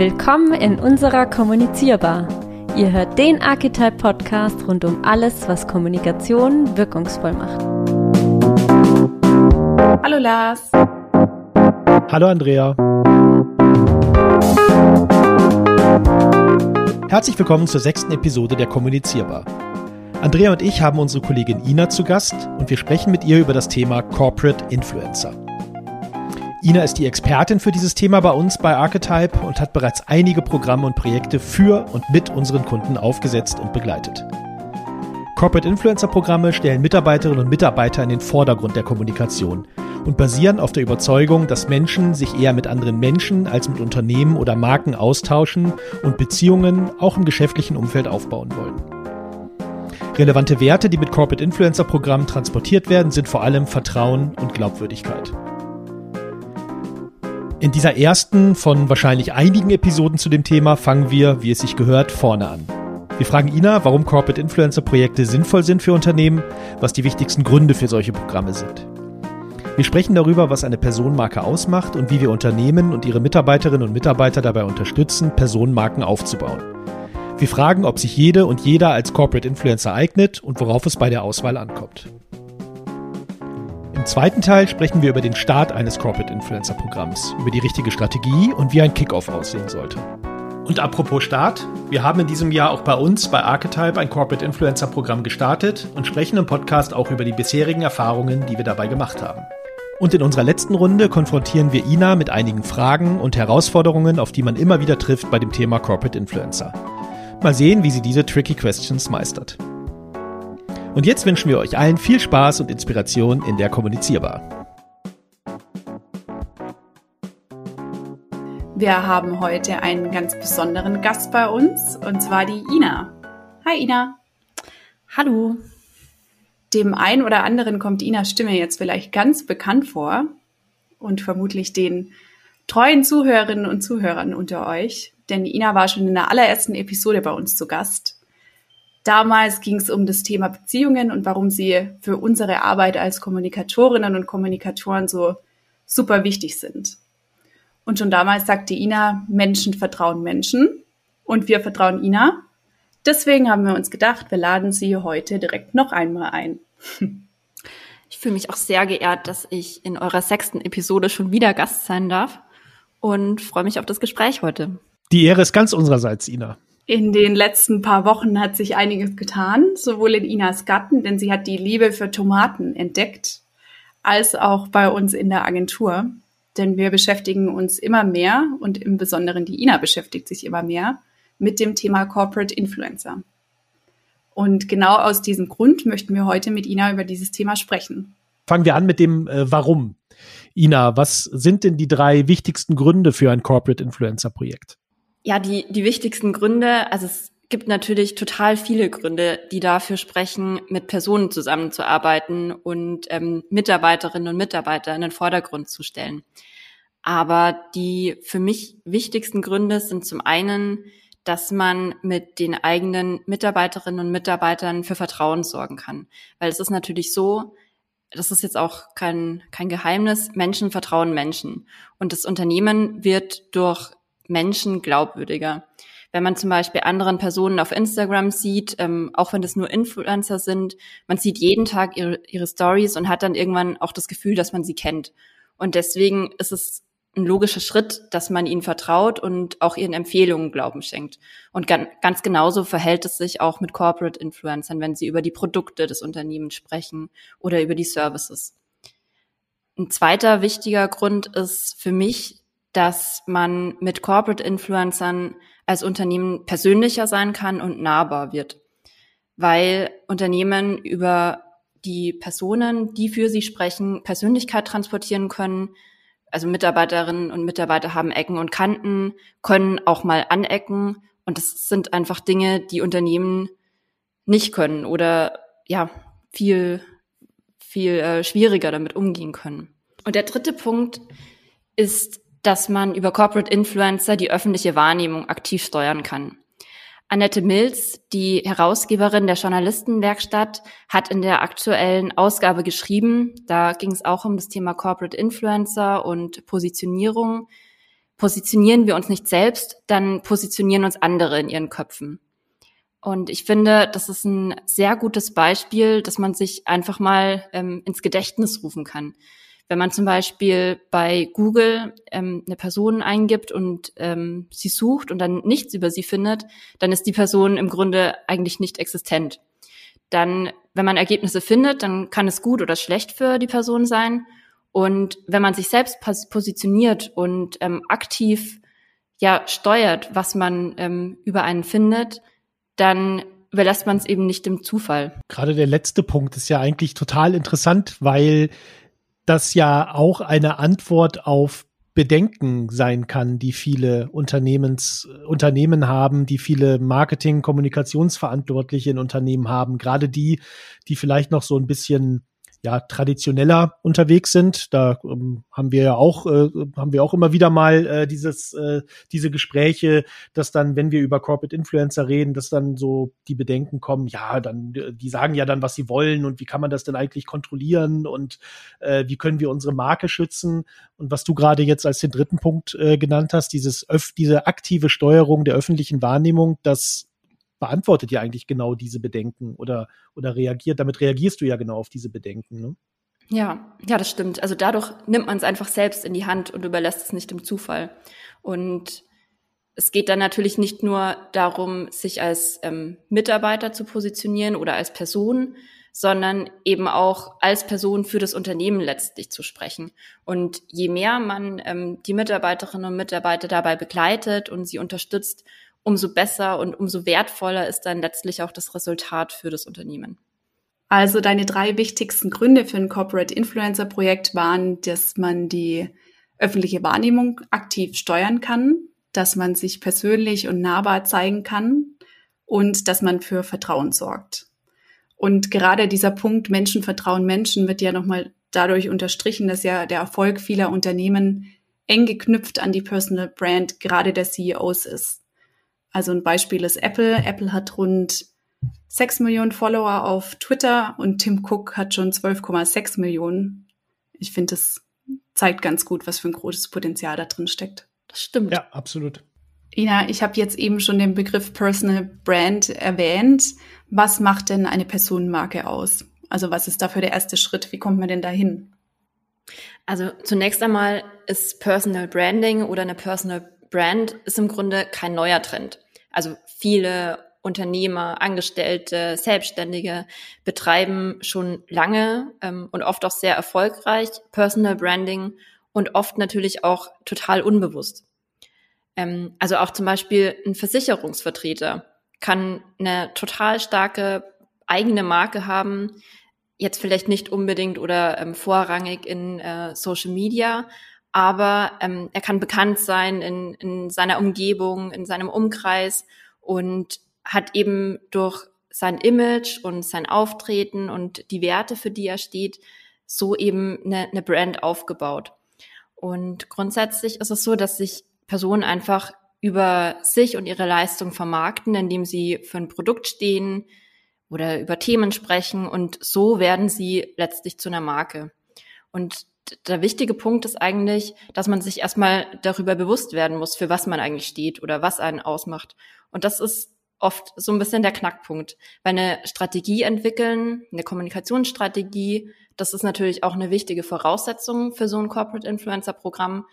Willkommen in unserer Kommunizierbar. Ihr hört den Archetype Podcast rund um alles, was Kommunikation wirkungsvoll macht. Hallo Lars. Hallo Andrea. Herzlich willkommen zur sechsten Episode der Kommunizierbar. Andrea und ich haben unsere Kollegin Ina zu Gast und wir sprechen mit ihr über das Thema Corporate Influencer. Ina ist die Expertin für dieses Thema bei uns bei Archetype und hat bereits einige Programme und Projekte für und mit unseren Kunden aufgesetzt und begleitet. Corporate Influencer Programme stellen Mitarbeiterinnen und Mitarbeiter in den Vordergrund der Kommunikation und basieren auf der Überzeugung, dass Menschen sich eher mit anderen Menschen als mit Unternehmen oder Marken austauschen und Beziehungen auch im geschäftlichen Umfeld aufbauen wollen. Relevante Werte, die mit Corporate Influencer Programmen transportiert werden, sind vor allem Vertrauen und Glaubwürdigkeit. In dieser ersten von wahrscheinlich einigen Episoden zu dem Thema fangen wir, wie es sich gehört, vorne an. Wir fragen Ina, warum Corporate Influencer Projekte sinnvoll sind für Unternehmen, was die wichtigsten Gründe für solche Programme sind. Wir sprechen darüber, was eine Personenmarke ausmacht und wie wir Unternehmen und ihre Mitarbeiterinnen und Mitarbeiter dabei unterstützen, Personenmarken aufzubauen. Wir fragen, ob sich jede und jeder als Corporate Influencer eignet und worauf es bei der Auswahl ankommt. Im zweiten Teil sprechen wir über den Start eines Corporate Influencer Programms, über die richtige Strategie und wie ein Kickoff aussehen sollte. Und apropos Start, wir haben in diesem Jahr auch bei uns bei Archetype ein Corporate Influencer Programm gestartet und sprechen im Podcast auch über die bisherigen Erfahrungen, die wir dabei gemacht haben. Und in unserer letzten Runde konfrontieren wir Ina mit einigen Fragen und Herausforderungen, auf die man immer wieder trifft bei dem Thema Corporate Influencer. Mal sehen, wie sie diese tricky questions meistert. Und jetzt wünschen wir euch allen viel Spaß und Inspiration in der Kommunizierbar. Wir haben heute einen ganz besonderen Gast bei uns und zwar die Ina. Hi Ina. Hallo. Dem einen oder anderen kommt Inas Stimme jetzt vielleicht ganz bekannt vor und vermutlich den treuen Zuhörerinnen und Zuhörern unter euch, denn Ina war schon in der allerersten Episode bei uns zu Gast Damals ging es um das Thema Beziehungen und warum sie für unsere Arbeit als Kommunikatorinnen und Kommunikatoren so super wichtig sind. Und schon damals sagte Ina, Menschen vertrauen Menschen und wir vertrauen Ina. Deswegen haben wir uns gedacht, wir laden sie heute direkt noch einmal ein. Ich fühle mich auch sehr geehrt, dass ich in eurer sechsten Episode schon wieder Gast sein darf und freue mich auf das Gespräch heute. Die Ehre ist ganz unsererseits, Ina. In den letzten paar Wochen hat sich einiges getan, sowohl in Inas Gatten, denn sie hat die Liebe für Tomaten entdeckt, als auch bei uns in der Agentur. Denn wir beschäftigen uns immer mehr und im Besonderen die Ina beschäftigt sich immer mehr mit dem Thema Corporate Influencer. Und genau aus diesem Grund möchten wir heute mit Ina über dieses Thema sprechen. Fangen wir an mit dem äh, Warum. Ina, was sind denn die drei wichtigsten Gründe für ein Corporate Influencer Projekt? Ja, die, die wichtigsten Gründe, also es gibt natürlich total viele Gründe, die dafür sprechen, mit Personen zusammenzuarbeiten und ähm, Mitarbeiterinnen und Mitarbeiter in den Vordergrund zu stellen. Aber die für mich wichtigsten Gründe sind zum einen, dass man mit den eigenen Mitarbeiterinnen und Mitarbeitern für Vertrauen sorgen kann. Weil es ist natürlich so, das ist jetzt auch kein, kein Geheimnis, Menschen vertrauen Menschen. Und das Unternehmen wird durch Menschen glaubwürdiger. Wenn man zum Beispiel anderen Personen auf Instagram sieht, ähm, auch wenn das nur Influencer sind, man sieht jeden Tag ihre, ihre Stories und hat dann irgendwann auch das Gefühl, dass man sie kennt. Und deswegen ist es ein logischer Schritt, dass man ihnen vertraut und auch ihren Empfehlungen Glauben schenkt. Und ganz genauso verhält es sich auch mit Corporate Influencern, wenn sie über die Produkte des Unternehmens sprechen oder über die Services. Ein zweiter wichtiger Grund ist für mich, dass man mit Corporate Influencern als Unternehmen persönlicher sein kann und nahbar wird, weil Unternehmen über die Personen, die für sie sprechen, Persönlichkeit transportieren können. Also Mitarbeiterinnen und Mitarbeiter haben Ecken und Kanten, können auch mal anecken und das sind einfach Dinge, die Unternehmen nicht können oder ja, viel, viel äh, schwieriger damit umgehen können. Und der dritte Punkt ist dass man über Corporate Influencer die öffentliche Wahrnehmung aktiv steuern kann. Annette Mills, die Herausgeberin der Journalistenwerkstatt, hat in der aktuellen Ausgabe geschrieben, da ging es auch um das Thema Corporate Influencer und Positionierung. positionieren wir uns nicht selbst, dann positionieren uns andere in ihren Köpfen. Und ich finde, das ist ein sehr gutes Beispiel, dass man sich einfach mal ähm, ins Gedächtnis rufen kann. Wenn man zum Beispiel bei Google ähm, eine Person eingibt und ähm, sie sucht und dann nichts über sie findet, dann ist die Person im Grunde eigentlich nicht existent. Dann, wenn man Ergebnisse findet, dann kann es gut oder schlecht für die Person sein. Und wenn man sich selbst positioniert und ähm, aktiv ja steuert, was man ähm, über einen findet, dann überlässt man es eben nicht dem Zufall. Gerade der letzte Punkt ist ja eigentlich total interessant, weil das ja auch eine Antwort auf Bedenken sein kann, die viele Unternehmens, Unternehmen haben, die viele Marketing, Kommunikationsverantwortliche in Unternehmen haben. Gerade die, die vielleicht noch so ein bisschen ja traditioneller unterwegs sind. Da ähm, haben wir ja auch äh, haben wir auch immer wieder mal äh, dieses äh, diese Gespräche, dass dann, wenn wir über Corporate Influencer reden, dass dann so die Bedenken kommen. Ja, dann die sagen ja dann, was sie wollen und wie kann man das denn eigentlich kontrollieren und äh, wie können wir unsere Marke schützen? Und was du gerade jetzt als den dritten Punkt äh, genannt hast, dieses öff diese aktive Steuerung der öffentlichen Wahrnehmung, das beantwortet ja eigentlich genau diese Bedenken oder, oder reagiert, damit reagierst du ja genau auf diese Bedenken. Ne? Ja, ja, das stimmt. Also dadurch nimmt man es einfach selbst in die Hand und überlässt es nicht dem Zufall. Und es geht dann natürlich nicht nur darum, sich als ähm, Mitarbeiter zu positionieren oder als Person, sondern eben auch als Person für das Unternehmen letztlich zu sprechen. Und je mehr man ähm, die Mitarbeiterinnen und Mitarbeiter dabei begleitet und sie unterstützt, umso besser und umso wertvoller ist dann letztlich auch das Resultat für das Unternehmen. Also deine drei wichtigsten Gründe für ein Corporate Influencer Projekt waren, dass man die öffentliche Wahrnehmung aktiv steuern kann, dass man sich persönlich und nahbar zeigen kann und dass man für Vertrauen sorgt. Und gerade dieser Punkt Menschen vertrauen Menschen wird ja nochmal dadurch unterstrichen, dass ja der Erfolg vieler Unternehmen eng geknüpft an die Personal Brand gerade der CEOs ist. Also ein Beispiel ist Apple. Apple hat rund 6 Millionen Follower auf Twitter und Tim Cook hat schon 12,6 Millionen. Ich finde, das zeigt ganz gut, was für ein großes Potenzial da drin steckt. Das stimmt. Ja, absolut. Ina, ich habe jetzt eben schon den Begriff Personal Brand erwähnt. Was macht denn eine Personenmarke aus? Also was ist dafür der erste Schritt? Wie kommt man denn dahin? Also zunächst einmal ist Personal Branding oder eine Personal Brand ist im Grunde kein neuer Trend. Also viele Unternehmer, Angestellte, Selbstständige betreiben schon lange ähm, und oft auch sehr erfolgreich Personal Branding und oft natürlich auch total unbewusst. Ähm, also auch zum Beispiel ein Versicherungsvertreter kann eine total starke eigene Marke haben, jetzt vielleicht nicht unbedingt oder ähm, vorrangig in äh, Social Media, aber ähm, er kann bekannt sein in, in seiner Umgebung, in seinem Umkreis und hat eben durch sein Image und sein Auftreten und die Werte, für die er steht, so eben eine, eine Brand aufgebaut. Und grundsätzlich ist es so, dass sich Personen einfach über sich und ihre Leistung vermarkten, indem sie für ein Produkt stehen oder über Themen sprechen und so werden sie letztlich zu einer Marke. Und der wichtige Punkt ist eigentlich, dass man sich erstmal darüber bewusst werden muss, für was man eigentlich steht oder was einen ausmacht. Und das ist oft so ein bisschen der Knackpunkt. Weil eine Strategie entwickeln, eine Kommunikationsstrategie, das ist natürlich auch eine wichtige Voraussetzung für so ein Corporate Influencer Programm.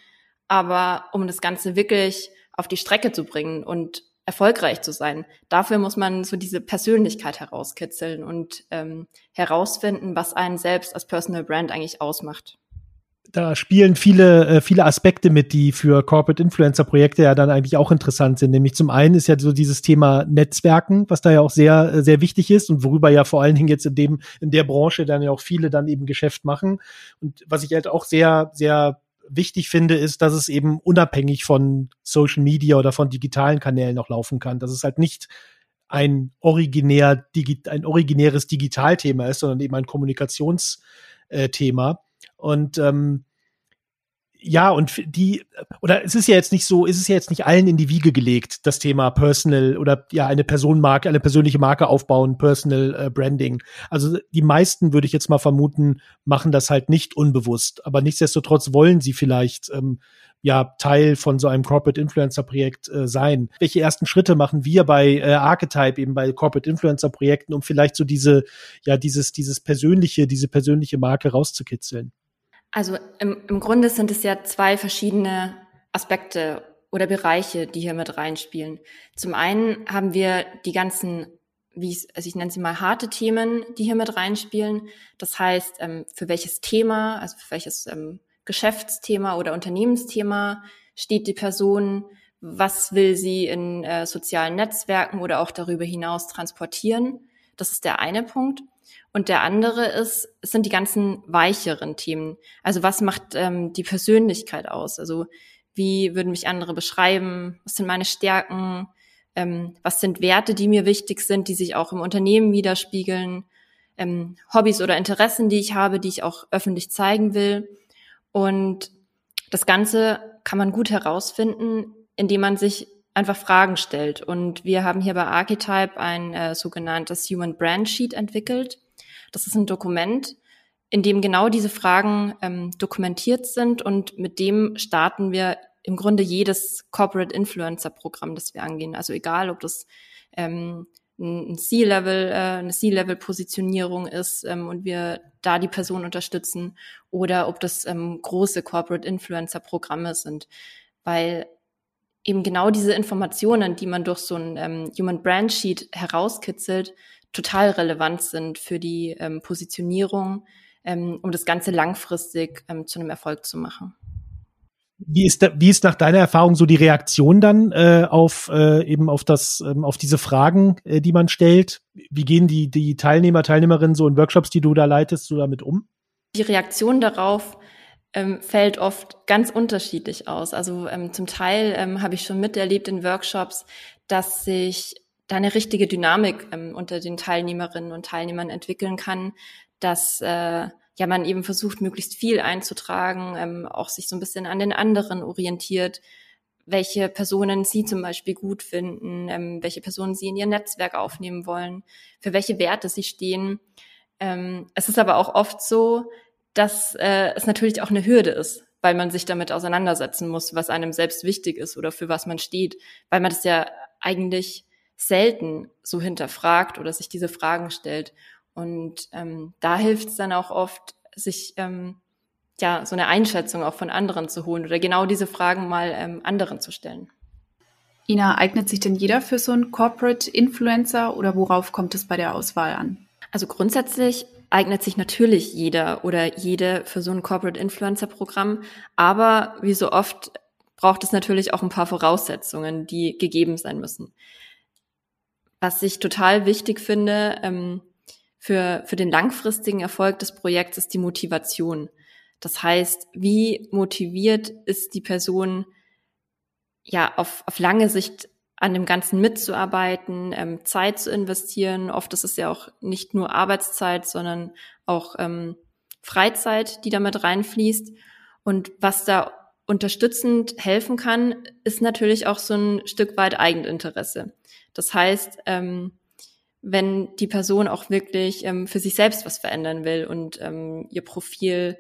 Aber um das Ganze wirklich auf die Strecke zu bringen und erfolgreich zu sein, dafür muss man so diese Persönlichkeit herauskitzeln und ähm, herausfinden, was einen selbst als Personal Brand eigentlich ausmacht da spielen viele, äh, viele Aspekte mit, die für Corporate Influencer Projekte ja dann eigentlich auch interessant sind. Nämlich zum einen ist ja so dieses Thema Netzwerken, was da ja auch sehr, äh, sehr wichtig ist und worüber ja vor allen Dingen jetzt in dem, in der Branche dann ja auch viele dann eben Geschäft machen. Und was ich halt auch sehr, sehr wichtig finde, ist, dass es eben unabhängig von Social Media oder von digitalen Kanälen noch laufen kann. Dass es halt nicht ein originär, ein originäres Digitalthema ist, sondern eben ein Kommunikationsthema. Und ähm, ja, und die, oder es ist ja jetzt nicht so, ist es ja jetzt nicht allen in die Wiege gelegt, das Thema Personal oder ja, eine Personenmarke, eine persönliche Marke aufbauen, Personal äh, Branding. Also die meisten, würde ich jetzt mal vermuten, machen das halt nicht unbewusst. Aber nichtsdestotrotz wollen sie vielleicht ähm, ja Teil von so einem Corporate Influencer Projekt äh, sein? Welche ersten Schritte machen wir bei äh, Archetype eben bei Corporate Influencer Projekten, um vielleicht so diese ja dieses dieses persönliche diese persönliche Marke rauszukitzeln? Also im, im Grunde sind es ja zwei verschiedene Aspekte oder Bereiche, die hier mit reinspielen. Zum einen haben wir die ganzen, wie ich, also ich nenne sie mal harte Themen, die hier mit reinspielen. Das heißt, ähm, für welches Thema, also für welches ähm, Geschäftsthema oder Unternehmensthema steht die Person, was will sie in äh, sozialen Netzwerken oder auch darüber hinaus transportieren. Das ist der eine Punkt. Und der andere ist, es sind die ganzen weicheren Themen. Also was macht ähm, die Persönlichkeit aus? Also wie würden mich andere beschreiben? Was sind meine Stärken? Ähm, was sind Werte, die mir wichtig sind, die sich auch im Unternehmen widerspiegeln? Ähm, Hobbys oder Interessen, die ich habe, die ich auch öffentlich zeigen will. Und das Ganze kann man gut herausfinden, indem man sich einfach Fragen stellt. Und wir haben hier bei Archetype ein äh, sogenanntes Human Brand Sheet entwickelt. Das ist ein Dokument, in dem genau diese Fragen ähm, dokumentiert sind und mit dem starten wir im Grunde jedes Corporate Influencer Programm, das wir angehen. Also egal, ob das ähm, ein C-Level, äh, eine C-Level-Positionierung ist ähm, und wir da die Person unterstützen oder ob das ähm, große Corporate Influencer-Programme sind. Weil eben genau diese Informationen, die man durch so ein ähm, Human Brand Sheet herauskitzelt, total relevant sind für die ähm, Positionierung, ähm, um das Ganze langfristig ähm, zu einem Erfolg zu machen. Wie ist, da, wie ist nach deiner Erfahrung so die Reaktion dann äh, auf äh, eben auf das ähm, auf diese Fragen, äh, die man stellt? Wie gehen die die Teilnehmer Teilnehmerinnen so in Workshops, die du da leitest, so damit um? Die Reaktion darauf ähm, fällt oft ganz unterschiedlich aus. Also ähm, zum Teil ähm, habe ich schon miterlebt in Workshops, dass sich da eine richtige Dynamik ähm, unter den Teilnehmerinnen und Teilnehmern entwickeln kann, dass äh, ja man eben versucht, möglichst viel einzutragen, ähm, auch sich so ein bisschen an den anderen orientiert, welche Personen sie zum Beispiel gut finden, ähm, welche Personen sie in ihr Netzwerk aufnehmen wollen, für welche Werte sie stehen. Ähm, es ist aber auch oft so, dass äh, es natürlich auch eine Hürde ist, weil man sich damit auseinandersetzen muss, was einem selbst wichtig ist oder für was man steht, weil man das ja eigentlich selten so hinterfragt oder sich diese Fragen stellt. Und ähm, da hilft es dann auch oft, sich ähm, ja so eine Einschätzung auch von anderen zu holen oder genau diese Fragen mal ähm, anderen zu stellen. Ina, eignet sich denn jeder für so einen Corporate Influencer oder worauf kommt es bei der Auswahl an? Also grundsätzlich eignet sich natürlich jeder oder jede für so ein Corporate Influencer Programm, aber wie so oft braucht es natürlich auch ein paar Voraussetzungen, die gegeben sein müssen. Was ich total wichtig finde, ähm, für, für den langfristigen Erfolg des Projekts ist die Motivation. Das heißt, wie motiviert ist die Person, ja, auf, auf lange Sicht an dem Ganzen mitzuarbeiten, ähm, Zeit zu investieren. Oft ist es ja auch nicht nur Arbeitszeit, sondern auch ähm, Freizeit, die damit reinfließt. Und was da unterstützend helfen kann, ist natürlich auch so ein Stück weit Eigeninteresse. Das heißt, ähm, wenn die Person auch wirklich ähm, für sich selbst was verändern will und ähm, ihr Profil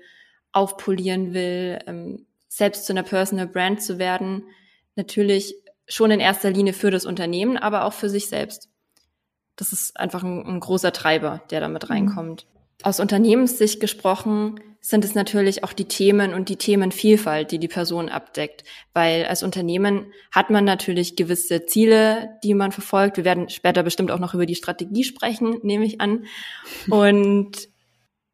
aufpolieren will, ähm, selbst zu einer Personal Brand zu werden, natürlich schon in erster Linie für das Unternehmen, aber auch für sich selbst. Das ist einfach ein, ein großer Treiber, der damit mhm. reinkommt. Aus Unternehmenssicht gesprochen sind es natürlich auch die Themen und die Themenvielfalt, die die Person abdeckt. Weil als Unternehmen hat man natürlich gewisse Ziele, die man verfolgt. Wir werden später bestimmt auch noch über die Strategie sprechen, nehme ich an. Und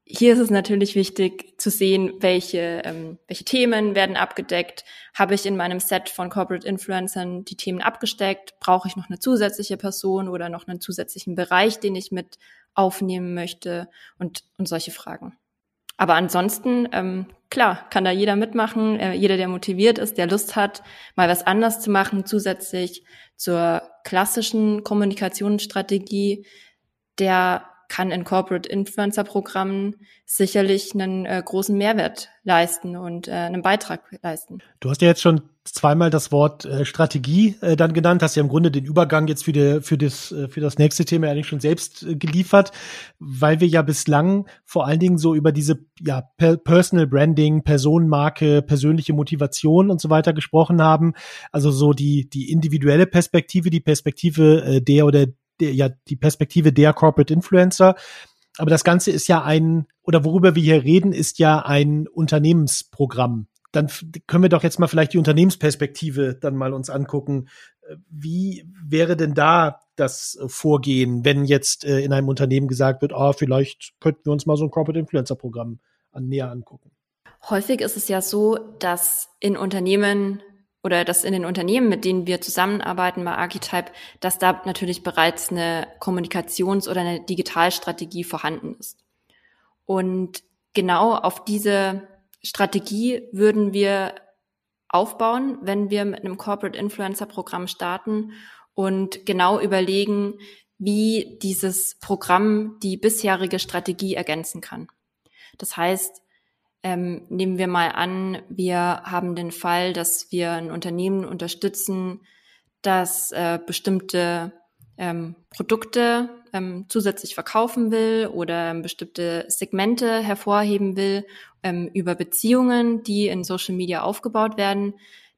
hier ist es natürlich wichtig zu sehen, welche, ähm, welche Themen werden abgedeckt. Habe ich in meinem Set von Corporate Influencern die Themen abgesteckt? Brauche ich noch eine zusätzliche Person oder noch einen zusätzlichen Bereich, den ich mit aufnehmen möchte? Und, und solche Fragen. Aber ansonsten, ähm, klar, kann da jeder mitmachen, äh, jeder, der motiviert ist, der Lust hat, mal was anders zu machen, zusätzlich zur klassischen Kommunikationsstrategie, der kann in Corporate Influencer Programmen sicherlich einen äh, großen Mehrwert leisten und äh, einen Beitrag leisten. Du hast ja jetzt schon zweimal das Wort äh, Strategie äh, dann genannt, hast ja im Grunde den Übergang jetzt für, die, für, das, äh, für das nächste Thema eigentlich schon selbst äh, geliefert, weil wir ja bislang vor allen Dingen so über diese ja, per Personal Branding, Personenmarke, persönliche Motivation und so weiter gesprochen haben. Also so die, die individuelle Perspektive, die Perspektive äh, der oder der, ja, die Perspektive der Corporate Influencer. Aber das Ganze ist ja ein, oder worüber wir hier reden, ist ja ein Unternehmensprogramm dann können wir doch jetzt mal vielleicht die Unternehmensperspektive dann mal uns angucken. Äh, wie wäre denn da das äh, Vorgehen, wenn jetzt äh, in einem Unternehmen gesagt wird, ah, vielleicht könnten wir uns mal so ein Corporate Influencer Programm an, näher angucken? Häufig ist es ja so, dass in Unternehmen oder dass in den Unternehmen, mit denen wir zusammenarbeiten bei Archetype, dass da natürlich bereits eine Kommunikations- oder eine Digitalstrategie vorhanden ist. Und genau auf diese Strategie würden wir aufbauen, wenn wir mit einem Corporate Influencer Programm starten und genau überlegen, wie dieses Programm die bisherige Strategie ergänzen kann. Das heißt, ähm, nehmen wir mal an, wir haben den Fall, dass wir ein Unternehmen unterstützen, das äh, bestimmte ähm, Produkte ähm, zusätzlich verkaufen will oder bestimmte Segmente hervorheben will ähm, über Beziehungen, die in Social Media aufgebaut werden,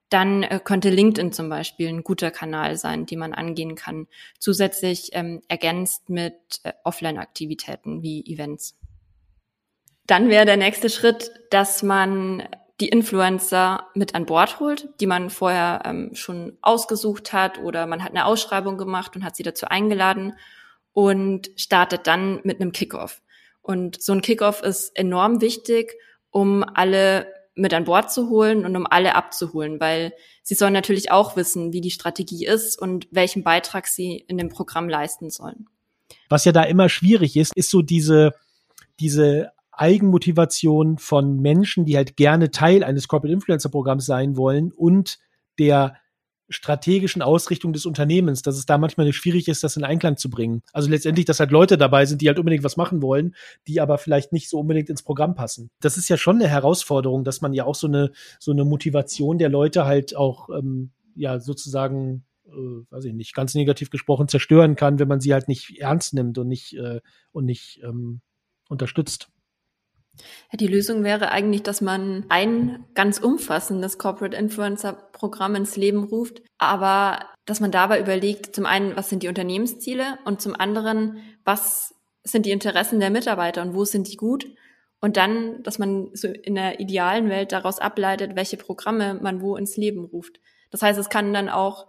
dann äh, könnte LinkedIn zum Beispiel ein guter Kanal sein, den man angehen kann, zusätzlich ähm, ergänzt mit äh, Offline-Aktivitäten wie Events. Dann wäre der nächste Schritt, dass man die Influencer mit an Bord holt, die man vorher ähm, schon ausgesucht hat oder man hat eine Ausschreibung gemacht und hat sie dazu eingeladen und startet dann mit einem Kickoff. Und so ein Kickoff ist enorm wichtig, um alle mit an Bord zu holen und um alle abzuholen, weil sie sollen natürlich auch wissen, wie die Strategie ist und welchen Beitrag sie in dem Programm leisten sollen. Was ja da immer schwierig ist, ist so diese, diese Eigenmotivation von Menschen, die halt gerne Teil eines Corporate Influencer Programms sein wollen und der strategischen Ausrichtung des Unternehmens, dass es da manchmal schwierig ist, das in Einklang zu bringen. Also letztendlich, dass halt Leute dabei sind, die halt unbedingt was machen wollen, die aber vielleicht nicht so unbedingt ins Programm passen. Das ist ja schon eine Herausforderung, dass man ja auch so eine so eine Motivation der Leute halt auch ähm, ja sozusagen äh, weiß ich nicht, ganz negativ gesprochen zerstören kann, wenn man sie halt nicht ernst nimmt und nicht äh, und nicht ähm, unterstützt. Ja, die Lösung wäre eigentlich, dass man ein ganz umfassendes Corporate Influencer Programm ins Leben ruft, aber dass man dabei überlegt, zum einen, was sind die Unternehmensziele und zum anderen, was sind die Interessen der Mitarbeiter und wo sind die gut? Und dann, dass man so in der idealen Welt daraus ableitet, welche Programme man wo ins Leben ruft. Das heißt, es kann dann auch,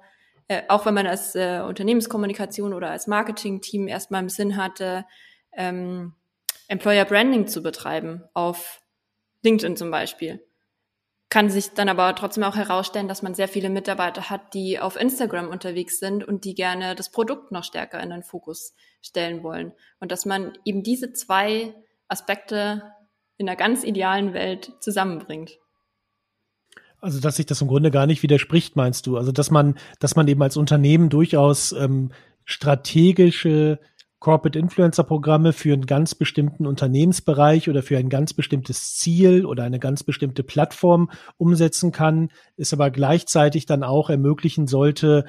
äh, auch wenn man als äh, Unternehmenskommunikation oder als Marketing-Team erstmal im Sinn hatte, ähm, Employer Branding zu betreiben auf LinkedIn zum Beispiel. Kann sich dann aber trotzdem auch herausstellen, dass man sehr viele Mitarbeiter hat, die auf Instagram unterwegs sind und die gerne das Produkt noch stärker in den Fokus stellen wollen. Und dass man eben diese zwei Aspekte in einer ganz idealen Welt zusammenbringt. Also, dass sich das im Grunde gar nicht widerspricht, meinst du? Also, dass man, dass man eben als Unternehmen durchaus ähm, strategische Corporate Influencer Programme für einen ganz bestimmten Unternehmensbereich oder für ein ganz bestimmtes Ziel oder eine ganz bestimmte Plattform umsetzen kann, ist aber gleichzeitig dann auch ermöglichen sollte,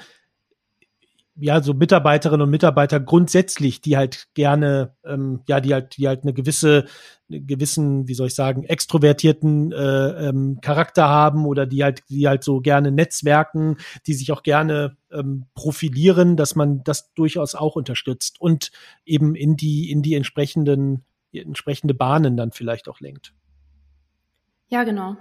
ja, so Mitarbeiterinnen und Mitarbeiter grundsätzlich, die halt gerne, ähm, ja, die halt, die halt eine gewisse, eine gewissen, wie soll ich sagen, extrovertierten äh, ähm, Charakter haben oder die halt, die halt so gerne netzwerken, die sich auch gerne ähm, profilieren, dass man das durchaus auch unterstützt und eben in die, in die entsprechenden, entsprechende Bahnen dann vielleicht auch lenkt. Ja, genau.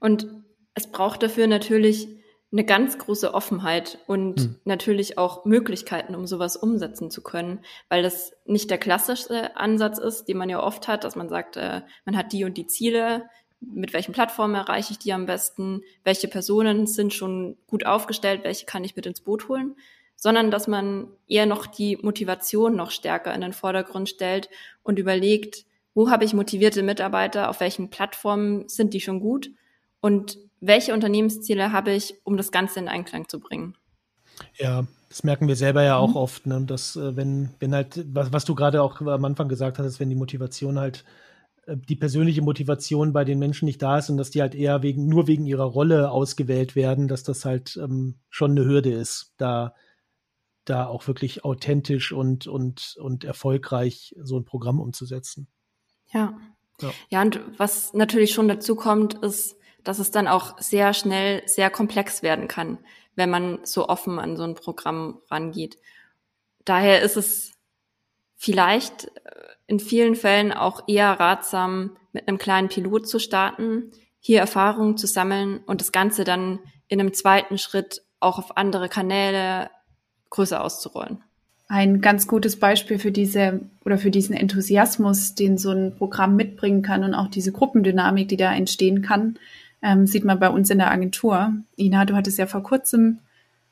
Und es braucht dafür natürlich eine ganz große Offenheit und hm. natürlich auch Möglichkeiten, um sowas umsetzen zu können, weil das nicht der klassische Ansatz ist, den man ja oft hat, dass man sagt, äh, man hat die und die Ziele, mit welchen Plattformen erreiche ich die am besten, welche Personen sind schon gut aufgestellt, welche kann ich mit ins Boot holen, sondern dass man eher noch die Motivation noch stärker in den Vordergrund stellt und überlegt, wo habe ich motivierte Mitarbeiter, auf welchen Plattformen sind die schon gut und welche Unternehmensziele habe ich, um das Ganze in Einklang zu bringen? Ja, Das merken wir selber ja auch mhm. oft, ne? dass äh, wenn, wenn halt, was, was du gerade auch am Anfang gesagt hast, wenn die Motivation halt, äh, die persönliche Motivation bei den Menschen nicht da ist und dass die halt eher wegen, nur wegen ihrer Rolle ausgewählt werden, dass das halt ähm, schon eine Hürde ist, da, da auch wirklich authentisch und, und, und erfolgreich so ein Programm umzusetzen. Ja. Ja, ja und was natürlich schon dazu kommt, ist, dass es dann auch sehr schnell sehr komplex werden kann, wenn man so offen an so ein Programm rangeht. Daher ist es vielleicht äh, in vielen Fällen auch eher ratsam, mit einem kleinen Pilot zu starten, hier Erfahrungen zu sammeln und das Ganze dann in einem zweiten Schritt auch auf andere Kanäle größer auszurollen. Ein ganz gutes Beispiel für diese oder für diesen Enthusiasmus, den so ein Programm mitbringen kann und auch diese Gruppendynamik, die da entstehen kann, ähm, sieht man bei uns in der Agentur. Ina, du hattest ja vor kurzem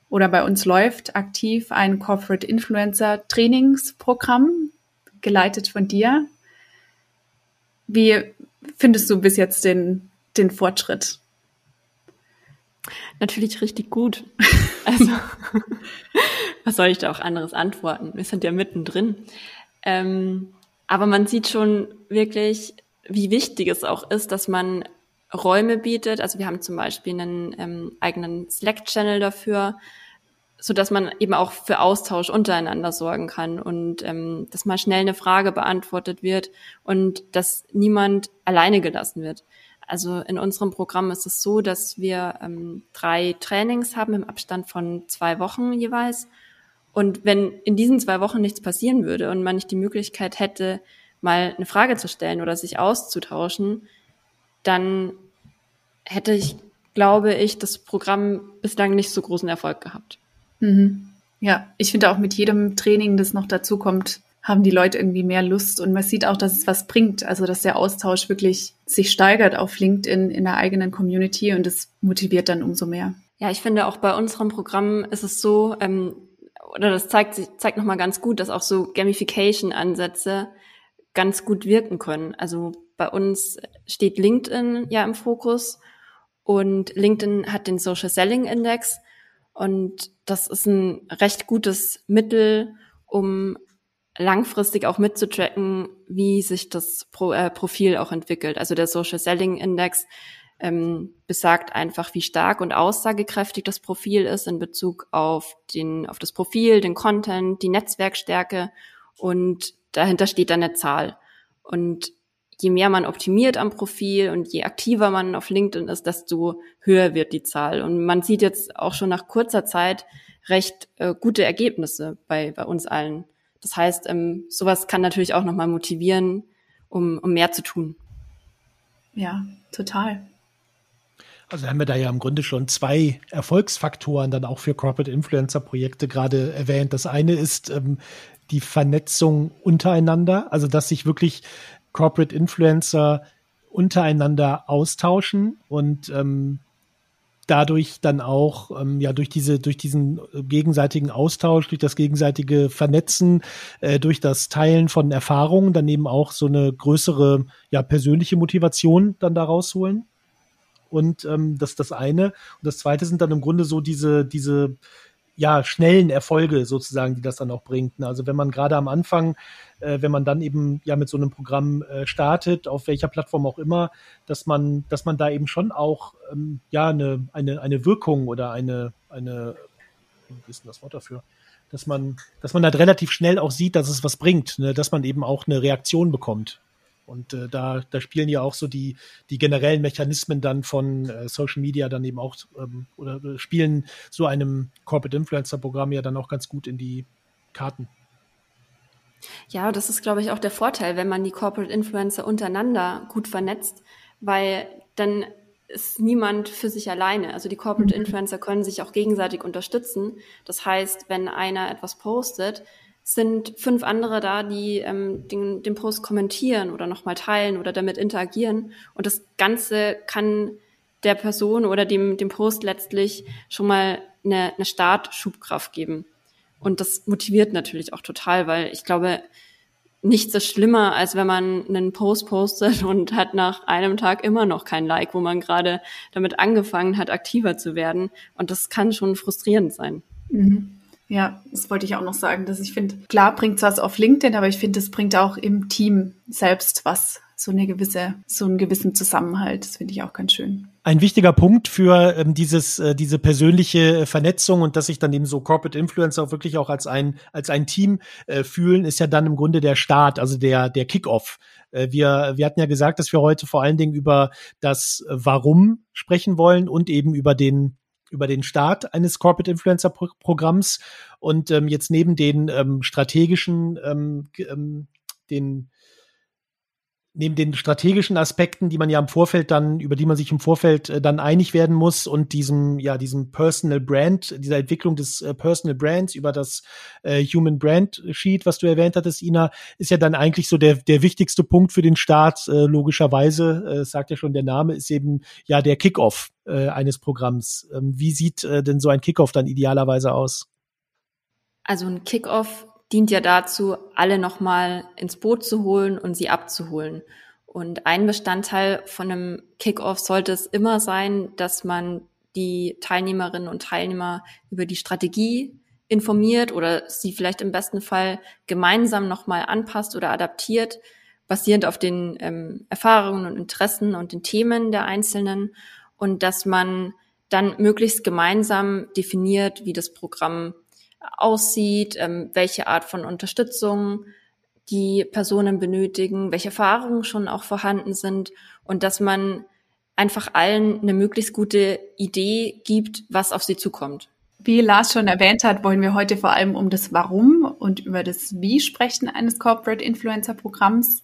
oder bei uns läuft aktiv ein Corporate Influencer Trainingsprogramm, geleitet von dir. Wie findest du bis jetzt den, den Fortschritt? Natürlich richtig gut. Also, was soll ich da auch anderes antworten? Wir sind ja mittendrin. Ähm, aber man sieht schon wirklich, wie wichtig es auch ist, dass man Räume bietet. Also wir haben zum Beispiel einen ähm, eigenen Slack-Channel dafür, so dass man eben auch für Austausch untereinander sorgen kann und ähm, dass mal schnell eine Frage beantwortet wird und dass niemand alleine gelassen wird. Also in unserem Programm ist es so, dass wir ähm, drei Trainings haben im Abstand von zwei Wochen jeweils. Und wenn in diesen zwei Wochen nichts passieren würde und man nicht die Möglichkeit hätte, mal eine Frage zu stellen oder sich auszutauschen, dann hätte ich, glaube ich, das Programm bislang nicht so großen Erfolg gehabt. Mhm. Ja, ich finde auch mit jedem Training, das noch dazu kommt, haben die Leute irgendwie mehr Lust und man sieht auch, dass es was bringt. Also, dass der Austausch wirklich sich steigert auf LinkedIn in der eigenen Community und das motiviert dann umso mehr. Ja, ich finde auch bei unserem Programm ist es so, ähm, oder das zeigt, zeigt nochmal ganz gut, dass auch so Gamification-Ansätze ganz gut wirken können. Also bei uns steht LinkedIn ja im Fokus und LinkedIn hat den Social Selling Index und das ist ein recht gutes Mittel, um langfristig auch mitzutracken, wie sich das Pro, äh, Profil auch entwickelt. Also der Social Selling Index ähm, besagt einfach, wie stark und aussagekräftig das Profil ist in Bezug auf den, auf das Profil, den Content, die Netzwerkstärke und dahinter steht dann eine Zahl. Und je mehr man optimiert am Profil und je aktiver man auf LinkedIn ist, desto höher wird die Zahl. Und man sieht jetzt auch schon nach kurzer Zeit recht äh, gute Ergebnisse bei, bei uns allen. Das heißt, ähm, sowas kann natürlich auch nochmal motivieren, um, um mehr zu tun. Ja, total. Also haben wir da ja im Grunde schon zwei Erfolgsfaktoren dann auch für Corporate Influencer Projekte gerade erwähnt. Das eine ist ähm, die Vernetzung untereinander, also dass sich wirklich Corporate Influencer untereinander austauschen und ähm, dadurch dann auch ähm, ja durch diese durch diesen gegenseitigen Austausch, durch das gegenseitige Vernetzen, äh, durch das Teilen von Erfahrungen dann eben auch so eine größere ja persönliche Motivation dann da rausholen. Und ähm, das ist das eine. Und das zweite sind dann im Grunde so diese diese ja, schnellen Erfolge sozusagen, die das dann auch bringt. Also wenn man gerade am Anfang, äh, wenn man dann eben ja mit so einem Programm äh, startet, auf welcher Plattform auch immer, dass man, dass man da eben schon auch ähm, ja eine, eine, eine Wirkung oder eine, eine, wie ist denn das Wort dafür? Dass man, dass man halt relativ schnell auch sieht, dass es was bringt, ne? dass man eben auch eine Reaktion bekommt. Und äh, da, da spielen ja auch so die, die generellen Mechanismen dann von äh, Social Media dann eben auch ähm, oder äh, spielen so einem Corporate Influencer Programm ja dann auch ganz gut in die Karten. Ja, das ist, glaube ich, auch der Vorteil, wenn man die Corporate Influencer untereinander gut vernetzt, weil dann ist niemand für sich alleine. Also die Corporate mhm. Influencer können sich auch gegenseitig unterstützen. Das heißt, wenn einer etwas postet, sind fünf andere da, die ähm, den, den Post kommentieren oder nochmal teilen oder damit interagieren. Und das Ganze kann der Person oder dem, dem Post letztlich schon mal eine, eine Startschubkraft geben. Und das motiviert natürlich auch total, weil ich glaube, nichts ist schlimmer, als wenn man einen Post postet und hat nach einem Tag immer noch kein Like, wo man gerade damit angefangen hat, aktiver zu werden. Und das kann schon frustrierend sein. Mhm. Ja, das wollte ich auch noch sagen, dass ich finde, klar bringt es was auf LinkedIn, aber ich finde, es bringt auch im Team selbst was, so eine gewisse, so einen gewissen Zusammenhalt. Das finde ich auch ganz schön. Ein wichtiger Punkt für ähm, dieses, äh, diese persönliche Vernetzung und dass sich dann eben so Corporate Influencer auch wirklich auch als ein, als ein Team äh, fühlen, ist ja dann im Grunde der Start, also der, der Kickoff. Äh, wir, wir hatten ja gesagt, dass wir heute vor allen Dingen über das Warum sprechen wollen und eben über den über den Start eines Corporate Influencer Programms und ähm, jetzt neben den ähm, strategischen, ähm, ähm, den neben den strategischen Aspekten, die man ja im Vorfeld dann, über die man sich im Vorfeld äh, dann einig werden muss und diesem, ja, diesem Personal Brand, dieser Entwicklung des äh, Personal Brands über das äh, Human Brand Sheet, was du erwähnt hattest, Ina, ist ja dann eigentlich so der, der wichtigste Punkt für den Start, äh, logischerweise, äh, sagt ja schon der Name, ist eben ja der Kickoff äh, eines Programms. Ähm, wie sieht äh, denn so ein Kickoff dann idealerweise aus? Also ein Kickoff dient ja dazu, alle nochmal ins Boot zu holen und sie abzuholen. Und ein Bestandteil von einem Kickoff sollte es immer sein, dass man die Teilnehmerinnen und Teilnehmer über die Strategie informiert oder sie vielleicht im besten Fall gemeinsam nochmal anpasst oder adaptiert, basierend auf den ähm, Erfahrungen und Interessen und den Themen der Einzelnen und dass man dann möglichst gemeinsam definiert, wie das Programm aussieht, ähm, welche Art von Unterstützung die Personen benötigen, welche Erfahrungen schon auch vorhanden sind und dass man einfach allen eine möglichst gute Idee gibt, was auf sie zukommt. Wie Lars schon erwähnt hat, wollen wir heute vor allem um das Warum und über das Wie sprechen eines Corporate Influencer Programms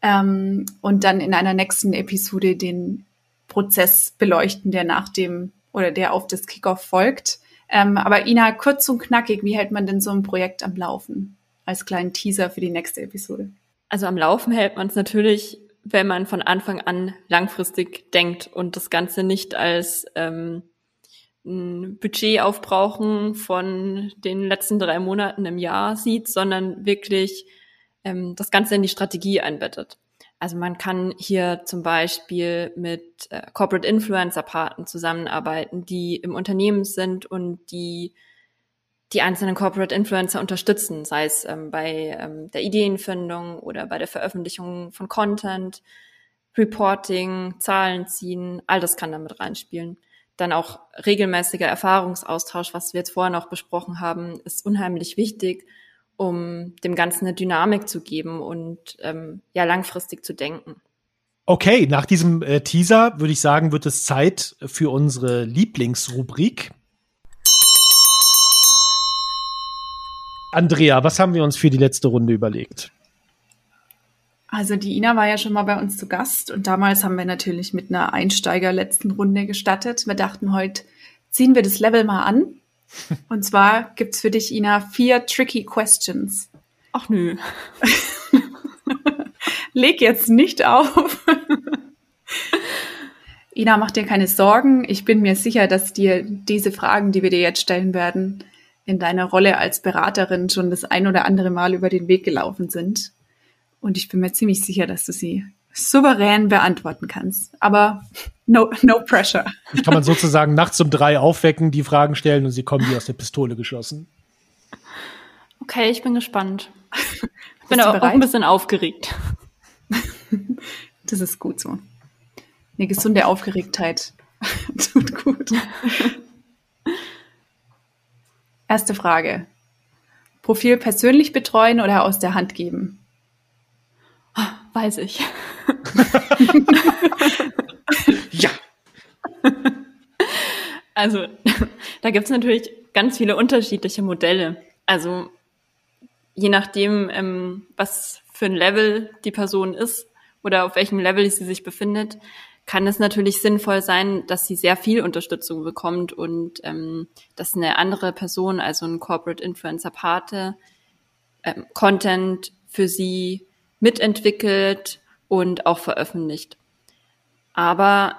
ähm, und dann in einer nächsten Episode den Prozess beleuchten, der nach dem oder der auf das Kickoff folgt. Ähm, aber Ina, kurz und knackig, wie hält man denn so ein Projekt am Laufen? Als kleinen Teaser für die nächste Episode. Also am Laufen hält man es natürlich, wenn man von Anfang an langfristig denkt und das Ganze nicht als ähm, ein Budget aufbrauchen von den letzten drei Monaten im Jahr sieht, sondern wirklich ähm, das Ganze in die Strategie einbettet. Also man kann hier zum Beispiel mit äh, Corporate Influencer Partnern zusammenarbeiten, die im Unternehmen sind und die die einzelnen Corporate Influencer unterstützen, sei es ähm, bei ähm, der Ideenfindung oder bei der Veröffentlichung von Content, Reporting, Zahlen ziehen, all das kann damit reinspielen. Dann auch regelmäßiger Erfahrungsaustausch, was wir jetzt vorher noch besprochen haben, ist unheimlich wichtig, um dem Ganzen eine Dynamik zu geben und ähm, ja langfristig zu denken. Okay, nach diesem äh, Teaser würde ich sagen, wird es Zeit für unsere Lieblingsrubrik. Andrea, was haben wir uns für die letzte Runde überlegt? Also die Ina war ja schon mal bei uns zu Gast und damals haben wir natürlich mit einer Einsteiger letzten Runde gestattet. Wir dachten, heute ziehen wir das Level mal an und zwar gibt's für dich, Ina, vier tricky questions. Ach nö. Leg jetzt nicht auf. Ina, mach dir keine Sorgen. Ich bin mir sicher, dass dir diese Fragen, die wir dir jetzt stellen werden, in deiner Rolle als Beraterin schon das ein oder andere Mal über den Weg gelaufen sind. Und ich bin mir ziemlich sicher, dass du sie souverän beantworten kannst. Aber no, no pressure. Ich kann man sozusagen nachts um drei aufwecken, die Fragen stellen und sie kommen wie aus der Pistole geschossen. Okay, ich bin gespannt. Ich bin auch, auch ein bisschen aufgeregt. Das ist gut so. Eine gesunde Aufgeregtheit tut gut. Erste Frage. Profil persönlich betreuen oder aus der Hand geben? Weiß ich. ja. Also, da gibt's natürlich ganz viele unterschiedliche Modelle. Also, je nachdem, ähm, was für ein Level die Person ist oder auf welchem Level sie sich befindet, kann es natürlich sinnvoll sein, dass sie sehr viel Unterstützung bekommt und ähm, dass eine andere Person, also ein Corporate Influencer Pate, ähm, Content für sie mitentwickelt und auch veröffentlicht. Aber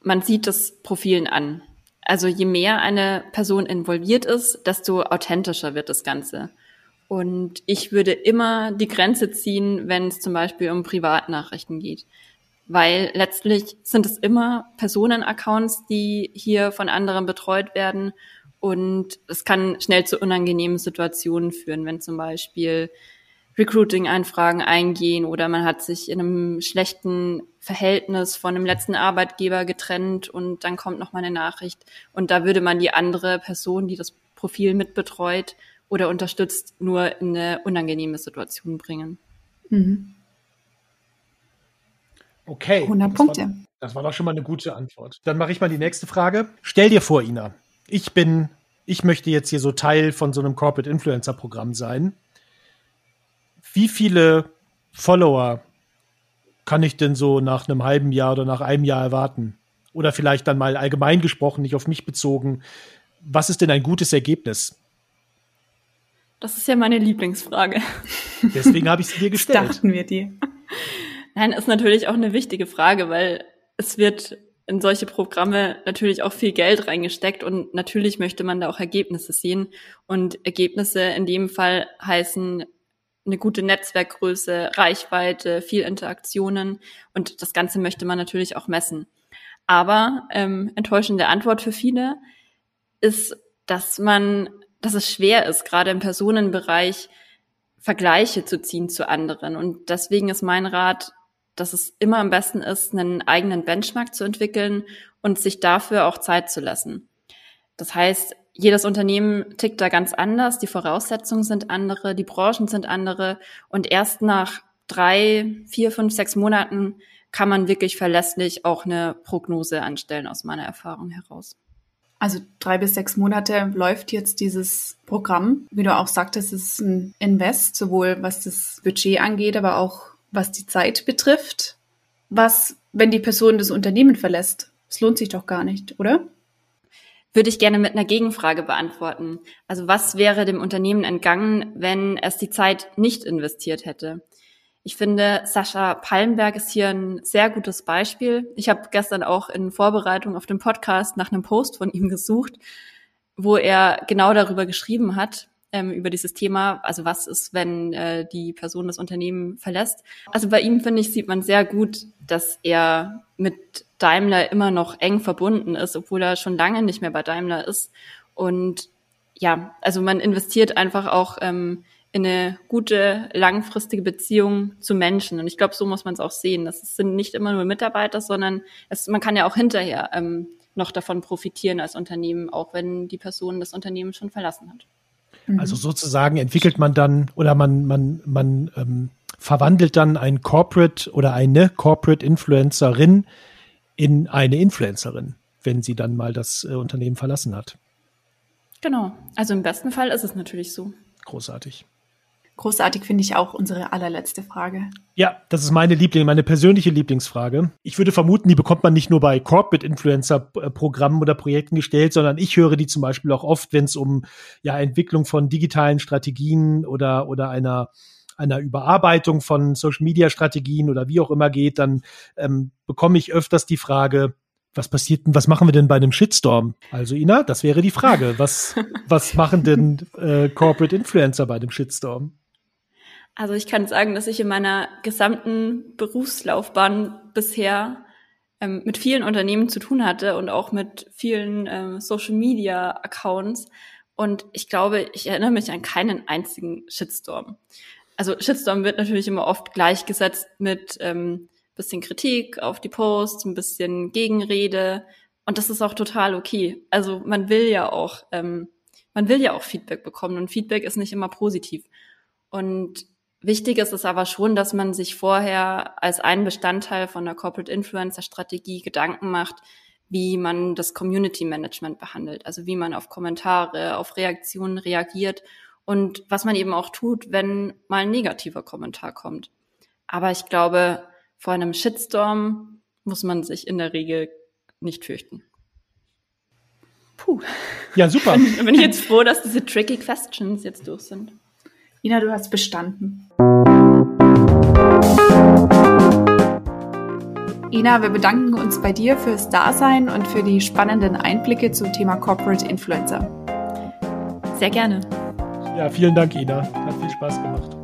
man sieht das Profilen an. Also je mehr eine Person involviert ist, desto authentischer wird das Ganze. Und ich würde immer die Grenze ziehen, wenn es zum Beispiel um Privatnachrichten geht. Weil letztlich sind es immer Personenaccounts, die hier von anderen betreut werden. Und es kann schnell zu unangenehmen Situationen führen, wenn zum Beispiel Recruiting-Anfragen eingehen oder man hat sich in einem schlechten Verhältnis von einem letzten Arbeitgeber getrennt und dann kommt noch mal eine Nachricht und da würde man die andere Person, die das Profil mitbetreut oder unterstützt, nur in eine unangenehme Situation bringen. Mhm. Okay. 100 Punkte. Das war, das war doch schon mal eine gute Antwort. Dann mache ich mal die nächste Frage. Stell dir vor, Ina, ich bin, ich möchte jetzt hier so Teil von so einem Corporate Influencer Programm sein wie viele Follower kann ich denn so nach einem halben Jahr oder nach einem Jahr erwarten? Oder vielleicht dann mal allgemein gesprochen, nicht auf mich bezogen. Was ist denn ein gutes Ergebnis? Das ist ja meine Lieblingsfrage. Deswegen habe ich sie dir gestellt. Das dachten wir dir. Nein, ist natürlich auch eine wichtige Frage, weil es wird in solche Programme natürlich auch viel Geld reingesteckt und natürlich möchte man da auch Ergebnisse sehen. Und Ergebnisse in dem Fall heißen eine gute Netzwerkgröße, Reichweite, viel Interaktionen und das Ganze möchte man natürlich auch messen. Aber ähm, enttäuschende Antwort für viele ist, dass man, dass es schwer ist, gerade im Personenbereich Vergleiche zu ziehen zu anderen. Und deswegen ist mein Rat, dass es immer am besten ist, einen eigenen Benchmark zu entwickeln und sich dafür auch Zeit zu lassen. Das heißt, jedes Unternehmen tickt da ganz anders, die Voraussetzungen sind andere, die Branchen sind andere und erst nach drei, vier, fünf, sechs Monaten kann man wirklich verlässlich auch eine Prognose anstellen aus meiner Erfahrung heraus. Also drei bis sechs Monate läuft jetzt dieses Programm. Wie du auch sagtest, es ist ein Invest, sowohl was das Budget angeht, aber auch was die Zeit betrifft. Was, wenn die Person das Unternehmen verlässt? Es lohnt sich doch gar nicht, oder? Würde ich gerne mit einer Gegenfrage beantworten. Also was wäre dem Unternehmen entgangen, wenn es die Zeit nicht investiert hätte? Ich finde, Sascha Pallenberg ist hier ein sehr gutes Beispiel. Ich habe gestern auch in Vorbereitung auf den Podcast nach einem Post von ihm gesucht, wo er genau darüber geschrieben hat, ähm, über dieses Thema, also was ist, wenn äh, die Person das Unternehmen verlässt. Also bei ihm, finde ich, sieht man sehr gut, dass er mit Daimler immer noch eng verbunden ist, obwohl er schon lange nicht mehr bei Daimler ist. Und ja, also man investiert einfach auch ähm, in eine gute langfristige Beziehung zu Menschen. Und ich glaube, so muss man es auch sehen. Das sind nicht immer nur Mitarbeiter, sondern es, man kann ja auch hinterher ähm, noch davon profitieren als Unternehmen, auch wenn die Person das Unternehmen schon verlassen hat. Also mhm. sozusagen entwickelt man dann oder man, man, man ähm, verwandelt dann ein Corporate oder eine Corporate Influencerin in eine Influencerin, wenn sie dann mal das äh, Unternehmen verlassen hat. Genau. Also im besten Fall ist es natürlich so. Großartig. Großartig finde ich auch unsere allerletzte Frage. Ja, das ist meine Liebling, meine persönliche Lieblingsfrage. Ich würde vermuten, die bekommt man nicht nur bei Corporate Influencer Programmen oder Projekten gestellt, sondern ich höre die zum Beispiel auch oft, wenn es um ja Entwicklung von digitalen Strategien oder oder einer einer Überarbeitung von Social Media Strategien oder wie auch immer geht, dann ähm, bekomme ich öfters die Frage, was passiert denn, was machen wir denn bei einem Shitstorm? Also Ina, das wäre die Frage. Was, was machen denn äh, Corporate Influencer bei dem Shitstorm? Also ich kann sagen, dass ich in meiner gesamten Berufslaufbahn bisher ähm, mit vielen Unternehmen zu tun hatte und auch mit vielen ähm, Social Media Accounts. Und ich glaube, ich erinnere mich an keinen einzigen Shitstorm. Also Shitstorm wird natürlich immer oft gleichgesetzt mit ähm, bisschen Kritik auf die Posts, ein bisschen Gegenrede. Und das ist auch total okay. Also man will ja auch, ähm, man will ja auch Feedback bekommen und Feedback ist nicht immer positiv. Und Wichtig ist es aber schon, dass man sich vorher als einen Bestandteil von der Corporate Influencer Strategie Gedanken macht, wie man das Community Management behandelt, also wie man auf Kommentare, auf Reaktionen reagiert und was man eben auch tut, wenn mal ein negativer Kommentar kommt. Aber ich glaube, vor einem Shitstorm muss man sich in der Regel nicht fürchten. Puh. Ja, super. Bin ich jetzt froh, dass diese tricky questions jetzt durch sind. Ina, du hast bestanden. Ina, wir bedanken uns bei dir fürs Dasein und für die spannenden Einblicke zum Thema Corporate Influencer. Sehr gerne. Ja, vielen Dank, Ina. Hat viel Spaß gemacht.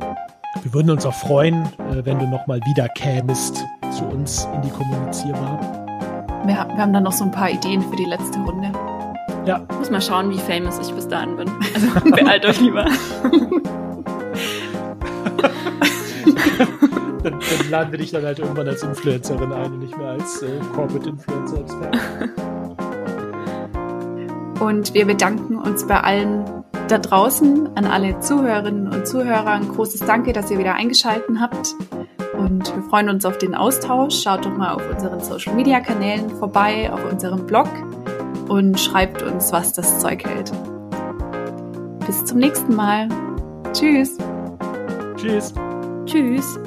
Wir würden uns auch freuen, äh, wenn du nochmal wieder kämest zu uns in die Kommunizierbar. Wir, wir haben dann noch so ein paar Ideen für die letzte Runde. Ja. Muss mal schauen, wie famous ich bis dahin bin. Also beeilt euch lieber. dann, dann, laden wir dich dann halt irgendwann als Influencerin ein und nicht mehr als äh, Corporate Influencer. Und wir bedanken uns bei allen da draußen, an alle Zuhörerinnen und Zuhörer. Ein großes Danke, dass ihr wieder eingeschaltet habt. Und wir freuen uns auf den Austausch. Schaut doch mal auf unseren Social Media Kanälen vorbei, auf unserem Blog und schreibt uns, was das Zeug hält. Bis zum nächsten Mal. Tschüss. Tschüss. Tschüss.